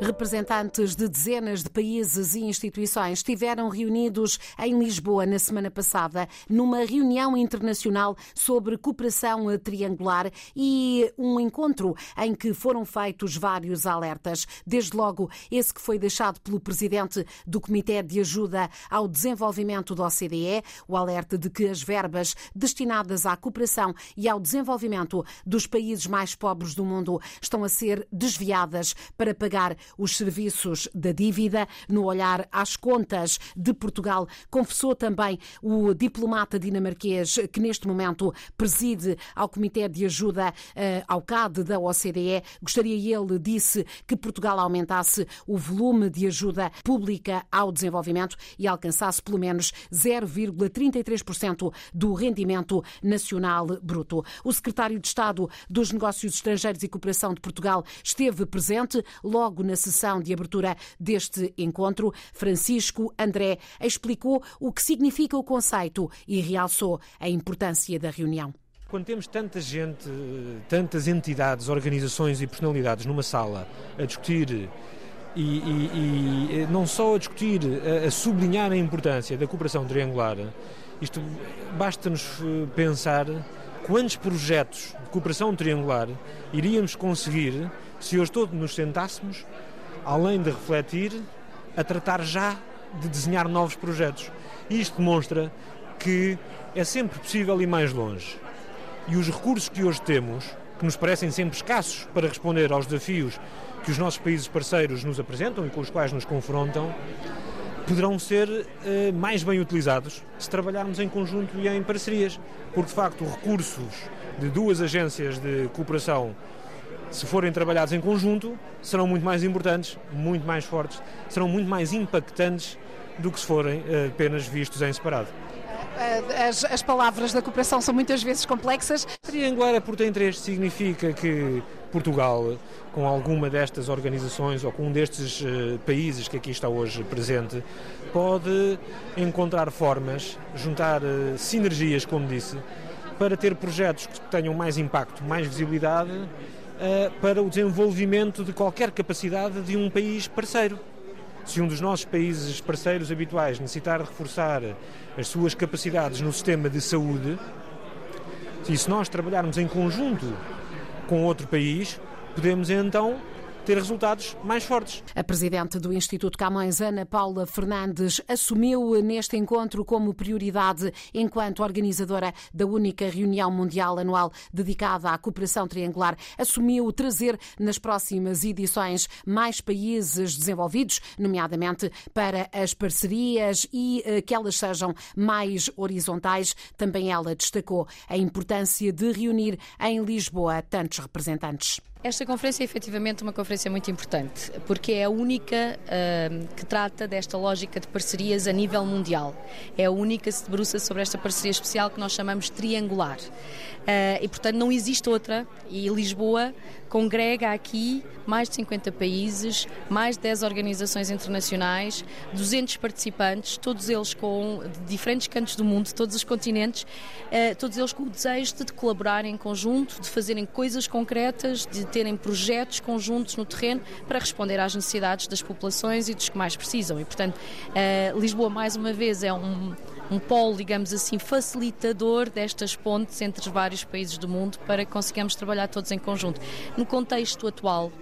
Representantes de dezenas de países e instituições estiveram reunidos em Lisboa na semana passada numa reunião internacional sobre cooperação triangular e um encontro em que foram feitos vários alertas. Desde logo, esse que foi deixado pelo presidente do Comitê de Ajuda ao Desenvolvimento da OCDE, o alerta de que as verbas destinadas à cooperação e ao desenvolvimento dos países mais pobres do mundo estão a ser desviadas para pagar os serviços da dívida, no olhar às contas de Portugal. Confessou também o diplomata dinamarquês que neste momento preside ao Comitê de Ajuda eh, ao CAD da OCDE. Gostaria ele, disse, que Portugal aumentasse o volume de ajuda pública ao desenvolvimento e alcançasse pelo menos 0,33% do rendimento nacional bruto. O secretário de Estado dos Negócios Estrangeiros e Cooperação de Portugal esteve presente logo na sessão de abertura deste encontro. Francisco André explicou o que significa o conceito e realçou a importância da reunião. Quando temos tanta gente, tantas entidades, organizações e personalidades numa sala a discutir e, e, e não só a discutir, a, a sublinhar a importância da cooperação triangular, isto basta-nos eh, pensar quantos projetos de cooperação triangular iríamos conseguir se hoje todos nos sentássemos além de refletir, a tratar já de desenhar novos projetos. Isto demonstra que é sempre possível ir mais longe. E os recursos que hoje temos, que nos parecem sempre escassos para responder aos desafios que os nossos países parceiros nos apresentam e com os quais nos confrontam, poderão ser eh, mais bem utilizados se trabalharmos em conjunto e em parcerias. Porque, de facto, recursos de duas agências de cooperação se forem trabalhados em conjunto, serão muito mais importantes, muito mais fortes, serão muito mais impactantes do que se forem eh, apenas vistos em separado. Eh, as, as, palavras da cooperação são muitas vezes complexas. Triangular a por tem três significa que Portugal, com alguma destas organizações ou com um destes uh, países que aqui está hoje presente, pode encontrar formas, juntar uh, sinergias, como disse, para ter projetos que tenham mais impacto, mais visibilidade para o desenvolvimento de qualquer capacidade de um país parceiro. Se um dos nossos países parceiros habituais necessitar reforçar as suas capacidades no sistema de saúde, e se nós trabalharmos em conjunto com outro país, podemos então ter resultados mais fortes. A presidente do Instituto Camões, Ana Paula Fernandes, assumiu neste encontro como prioridade, enquanto organizadora da única reunião mundial anual dedicada à cooperação triangular, assumiu trazer nas próximas edições mais países desenvolvidos, nomeadamente para as parcerias e eh, que elas sejam mais horizontais. Também ela destacou a importância de reunir em Lisboa tantos representantes. Esta conferência é efetivamente uma conferência muito importante, porque é a única uh, que trata desta lógica de parcerias a nível mundial. É a única que se debruça sobre esta parceria especial que nós chamamos triangular. Uh, e, portanto, não existe outra. E Lisboa congrega aqui mais de 50 países, mais de 10 organizações internacionais, 200 participantes, todos eles com diferentes cantos do mundo, todos os continentes, uh, todos eles com o desejo de colaborarem em conjunto, de fazerem coisas concretas, de terem projetos conjuntos no terreno para responder às necessidades das populações e dos que mais precisam. E, portanto, uh, Lisboa, mais uma vez, é um um polo, digamos assim, facilitador destas pontes entre os vários países do mundo para que consigamos trabalhar todos em conjunto. No contexto atual,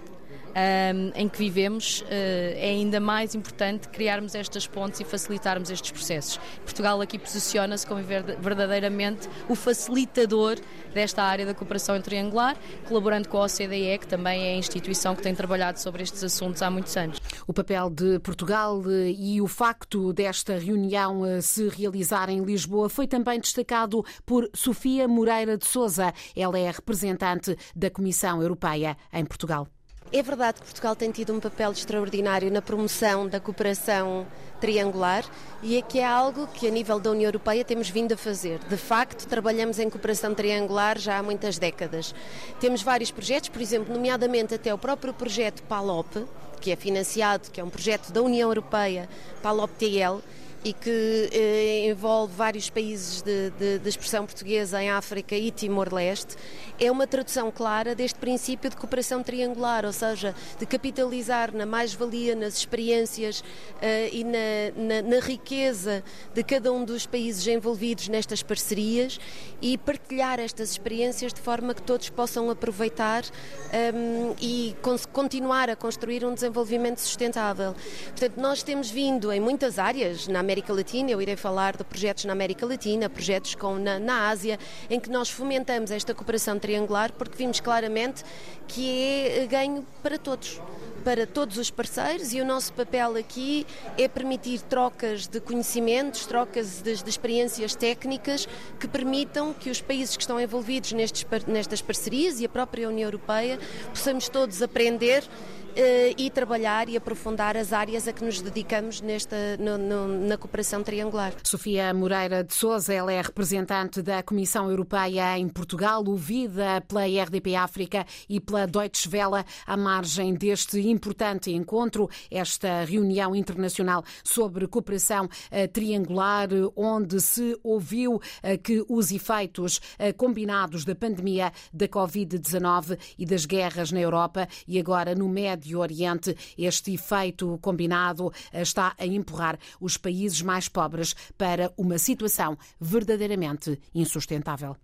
um, em que vivemos, uh, é ainda mais importante criarmos estas pontes e facilitarmos estes processos. Portugal aqui posiciona-se como verdadeiramente o facilitador desta área da cooperação triangular, colaborando com a OCDE, que também é a instituição que tem trabalhado sobre estes assuntos há muitos anos. O papel de Portugal eh, e o facto desta reunião eh, se realizar em Lisboa foi também destacado por Sofia Moreira de Souza. Ela é representante da Comissão Europeia em Portugal. É verdade que Portugal tem tido um papel extraordinário na promoção da cooperação triangular e é que é algo que a nível da União Europeia temos vindo a fazer. De facto, trabalhamos em cooperação triangular já há muitas décadas. Temos vários projetos, por exemplo, nomeadamente até o próprio projeto PALOP, que é financiado, que é um projeto da União Europeia, PALOP-TL, e que eh, envolve vários países de, de, de, expressão portuguesa em África e Timor-Leste, é uma tradução clara deste princípio de cooperação triangular, ou seja, de capitalizar na mais-valia, nas experiências eh, e na, na, na, riqueza de cada um dos países envolvidos nestas parcerias e partilhar estas experiências de forma que todos possam aproveitar ehm, e continuar a construir um desenvolvimento sustentável. Portanto, nós temos vindo em muitas áreas, na América Latina, eu irei falar de projetos na América Latina, projetos com, na, na Ásia, em que nós fomentamos esta cooperação triangular porque vimos claramente que é ganho para todos para todos os parceiros. E o nosso papel aqui é permitir trocas de conhecimentos, trocas de, de experiências técnicas que permitam que os países que estão envolvidos nestes, nestas parcerias e a própria União Europeia possamos todos aprender eh, e trabalhar e aprofundar as áreas a que nos dedicamos nesta, no, no, na cooperação triangular. Sofia Moreira de Souza, ela é representante da Comissão Europeia em Portugal, ouvida pela RDP África e pela Deutsche Welle à margem deste importante encontro, esta reunião internacional sobre cooperação eh, triangular, onde se ouviu eh, que os efeitos combinados da pandemia da Covid-19 e das guerras na Europa e agora no Médio Médio Oriente. Este efeito combinado está a empurrar os países mais pobres para uma situação verdadeiramente insustentável.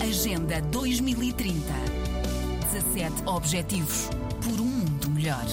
Agenda 2030 17 Objetivos por um mundo melhor.